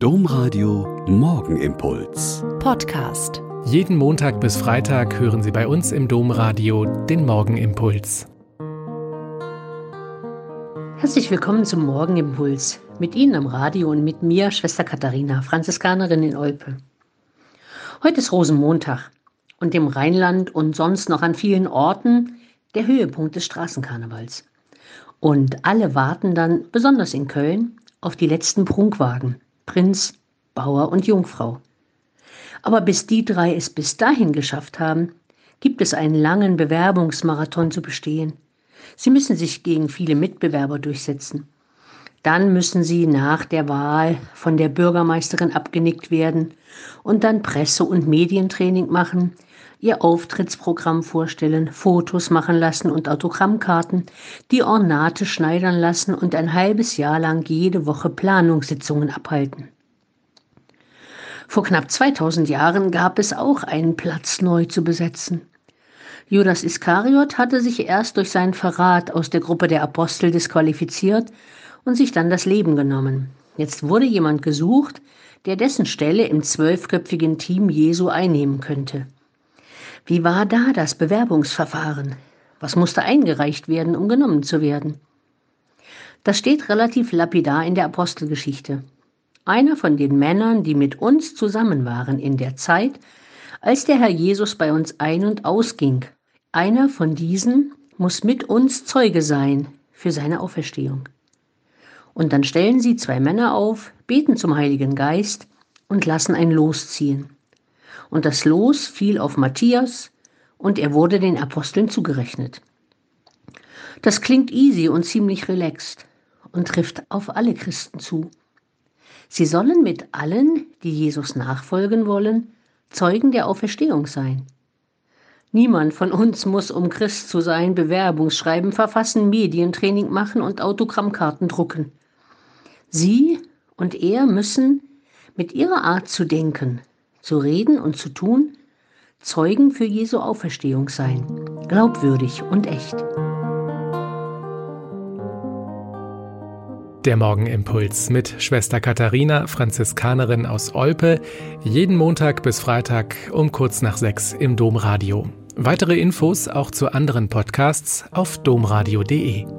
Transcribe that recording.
Domradio Morgenimpuls. Podcast. Jeden Montag bis Freitag hören Sie bei uns im Domradio den Morgenimpuls. Herzlich willkommen zum Morgenimpuls. Mit Ihnen am Radio und mit mir, Schwester Katharina, Franziskanerin in Olpe. Heute ist Rosenmontag und im Rheinland und sonst noch an vielen Orten der Höhepunkt des Straßenkarnevals. Und alle warten dann, besonders in Köln, auf die letzten Prunkwagen. Prinz, Bauer und Jungfrau. Aber bis die drei es bis dahin geschafft haben, gibt es einen langen Bewerbungsmarathon zu bestehen. Sie müssen sich gegen viele Mitbewerber durchsetzen. Dann müssen sie nach der Wahl von der Bürgermeisterin abgenickt werden und dann Presse- und Medientraining machen, ihr Auftrittsprogramm vorstellen, Fotos machen lassen und Autogrammkarten, die Ornate schneidern lassen und ein halbes Jahr lang jede Woche Planungssitzungen abhalten. Vor knapp 2000 Jahren gab es auch einen Platz neu zu besetzen. Judas Iskariot hatte sich erst durch seinen Verrat aus der Gruppe der Apostel disqualifiziert und sich dann das Leben genommen. Jetzt wurde jemand gesucht, der dessen Stelle im zwölfköpfigen Team Jesu einnehmen könnte. Wie war da das Bewerbungsverfahren? Was musste eingereicht werden, um genommen zu werden? Das steht relativ lapidar in der Apostelgeschichte. Einer von den Männern, die mit uns zusammen waren in der Zeit, als der Herr Jesus bei uns ein- und ausging, einer von diesen muss mit uns Zeuge sein für seine Auferstehung. Und dann stellen sie zwei Männer auf, beten zum Heiligen Geist und lassen ein Los ziehen und das Los fiel auf Matthias und er wurde den Aposteln zugerechnet. Das klingt easy und ziemlich relaxed und trifft auf alle Christen zu. Sie sollen mit allen, die Jesus nachfolgen wollen, Zeugen der Auferstehung sein. Niemand von uns muss, um Christ zu sein, Bewerbungsschreiben verfassen, Medientraining machen und Autogrammkarten drucken. Sie und er müssen mit ihrer Art zu denken, zu reden und zu tun, Zeugen für Jesu Auferstehung sein, glaubwürdig und echt. Der Morgenimpuls mit Schwester Katharina, Franziskanerin aus Olpe, jeden Montag bis Freitag um kurz nach sechs im Domradio. Weitere Infos auch zu anderen Podcasts auf domradio.de.